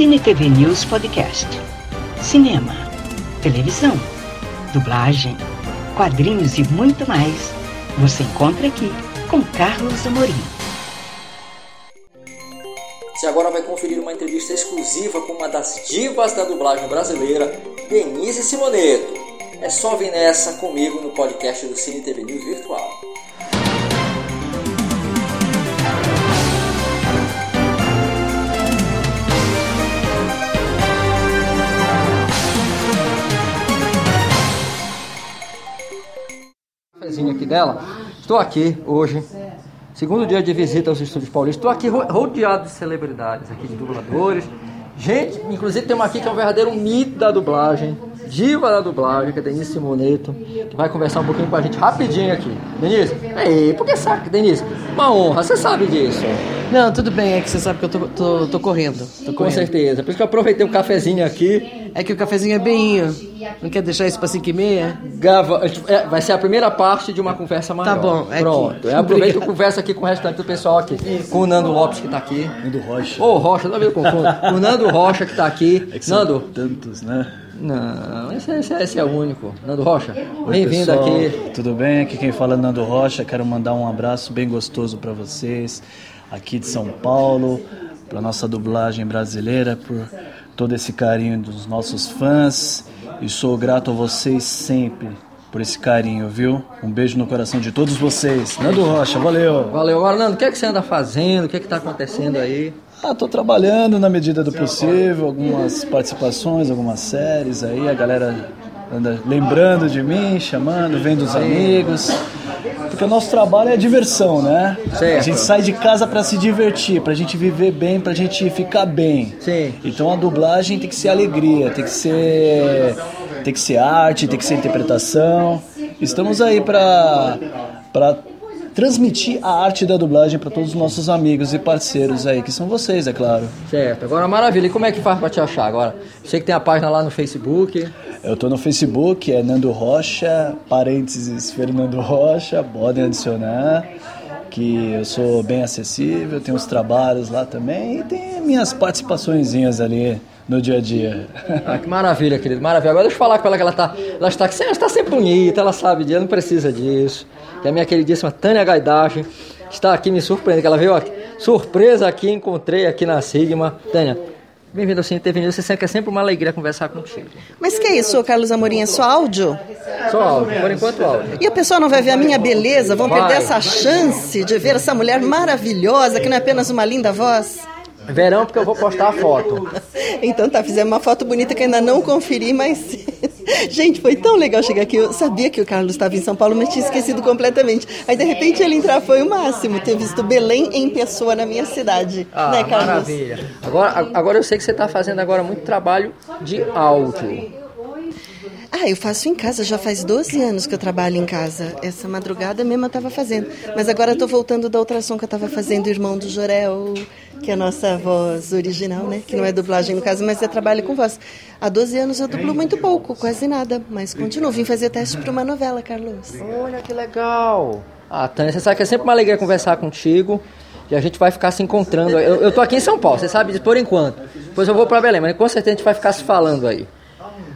Cine TV News Podcast. Cinema, televisão, dublagem, quadrinhos e muito mais. Você encontra aqui com Carlos Amorim. Você agora vai conferir uma entrevista exclusiva com uma das divas da dublagem brasileira, Denise Simoneto. É só vir nessa comigo no podcast do Cine TV News Virtual. Cafezinho aqui dela. Estou aqui hoje, segundo dia de visita aos estúdios paulistas. Estou aqui ro- rodeado de celebridades, aqui de dubladores. Gente, inclusive tem uma aqui que é um verdadeiro mito da dublagem, diva da dublagem, que é Denise Simoneto, que vai conversar um pouquinho com a gente rapidinho aqui. Denise, ei, por que sabe, Denise? Uma honra, você sabe disso. Não, tudo bem, é que você sabe que eu tô, tô, tô correndo. Tô Com correndo. certeza. Por isso que eu aproveitei o cafezinho aqui. É que o cafezinho é bem. Não quer deixar isso pra 5 e meia? Gava, é, vai ser a primeira parte de uma conversa maior. Tá bom, é Pronto. aqui. Eu aproveito e conversa aqui com o restante do pessoal aqui. Com o Nando Lopes que tá aqui. Nando Rocha. Ô, Rocha, não me confundo. O Nando Rocha que tá aqui. É que são Nando. tantos, né? Não, esse, esse- esse é o único. Nando Rocha, bem-vindo aqui. Tudo bem? Aqui quem fala é Nando Rocha. Quero mandar um abraço bem gostoso para vocês, aqui de São Paulo, para nossa dublagem brasileira, por todo esse carinho dos nossos fãs. E sou grato a vocês sempre por esse carinho, viu? Um beijo no coração de todos vocês. Nando Rocha, valeu! Valeu. Agora, Nando, o que, é que você anda fazendo? O que, é que tá acontecendo aí? Ah, tô trabalhando na medida do possível, algumas participações, algumas séries aí, a galera anda lembrando de mim, chamando, vendo os amigos. Porque o nosso trabalho é diversão, né? Certo. A gente sai de casa pra se divertir, pra gente viver bem, pra gente ficar bem. Sim. Então a dublagem tem que ser alegria, tem que ser tem que ser arte, tem que ser interpretação. Estamos aí pra para transmitir a arte da dublagem para todos os nossos amigos e parceiros aí, que são vocês, é claro. Certo. Agora, maravilha. E como é que faz pra te achar agora? Sei que tem a página lá no Facebook. Eu tô no Facebook, é Nando Rocha, parênteses Fernando Rocha, podem adicionar, que eu sou bem acessível, tenho os trabalhos lá também e tem minhas participaçõezinhas ali no dia a dia. Ah, que maravilha, querido, maravilha. Agora deixa eu falar com ela que ela tá, ela está, ela está sempre bonita, ela sabe disso, não precisa disso. Que a minha queridíssima Tânia Gaidache está aqui me surpreendendo, que ela veio aqui, surpresa aqui, encontrei aqui na Sigma. Tânia, bem-vinda ao Cine TV News, você sabe que é sempre uma alegria conversar contigo. Mas que é isso, Carlos Amorim? É só áudio? Só áudio, por enquanto áudio. E o pessoal não vai ver a minha beleza? Vão Vai. perder essa chance de ver essa mulher maravilhosa, que não é apenas uma linda voz? Verão, porque eu vou postar a foto. Então tá, fizemos uma foto bonita que ainda não conferi, mas. Gente, foi tão legal chegar aqui. Eu sabia que o Carlos estava em São Paulo, mas tinha esquecido completamente. Aí de repente ele entrar foi o máximo, ter visto Belém em pessoa na minha cidade. Ah, né, Carlos? maravilha. Agora, agora eu sei que você está fazendo agora muito trabalho de áudio. Ah, eu faço em casa, já faz 12 anos que eu trabalho em casa. Essa madrugada mesmo eu estava fazendo. Mas agora eu tô voltando da ultrassom que eu estava fazendo, irmão do Jorel, que é a nossa voz original, né? Que não é dublagem no caso, mas é trabalho com voz. Há 12 anos eu dublo muito pouco, quase nada. Mas continuo, vim fazer teste para uma novela, Carlos. Olha que legal. Ah, Tânia, você sabe que é sempre uma alegria conversar contigo. E a gente vai ficar se encontrando. Eu, eu tô aqui em São Paulo, você sabe disso por enquanto. Depois eu vou para Belém, mas com certeza a gente vai ficar se falando aí.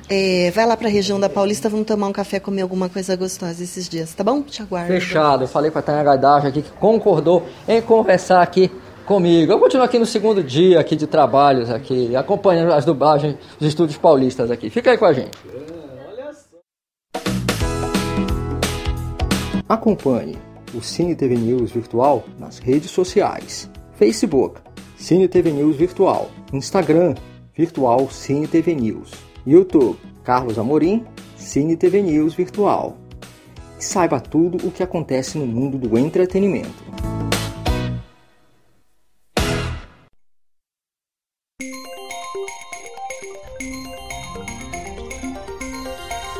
É, vai lá para a região da Paulista, vamos tomar um café, comer alguma coisa gostosa esses dias, tá bom? Te aguardo. Fechado. Eu falei com a Tânia Gaidache aqui que concordou em conversar aqui comigo. Eu continuo aqui no segundo dia aqui de trabalhos aqui, acompanhando as dublagens dos estúdios paulistas aqui. Fica aí com a gente. Acompanhe o Cine TV News Virtual nas redes sociais. Facebook, Cine TV News Virtual. Instagram, Virtual Cine TV News. YouTube, Carlos Amorim, Cine TV News Virtual. E saiba tudo o que acontece no mundo do entretenimento.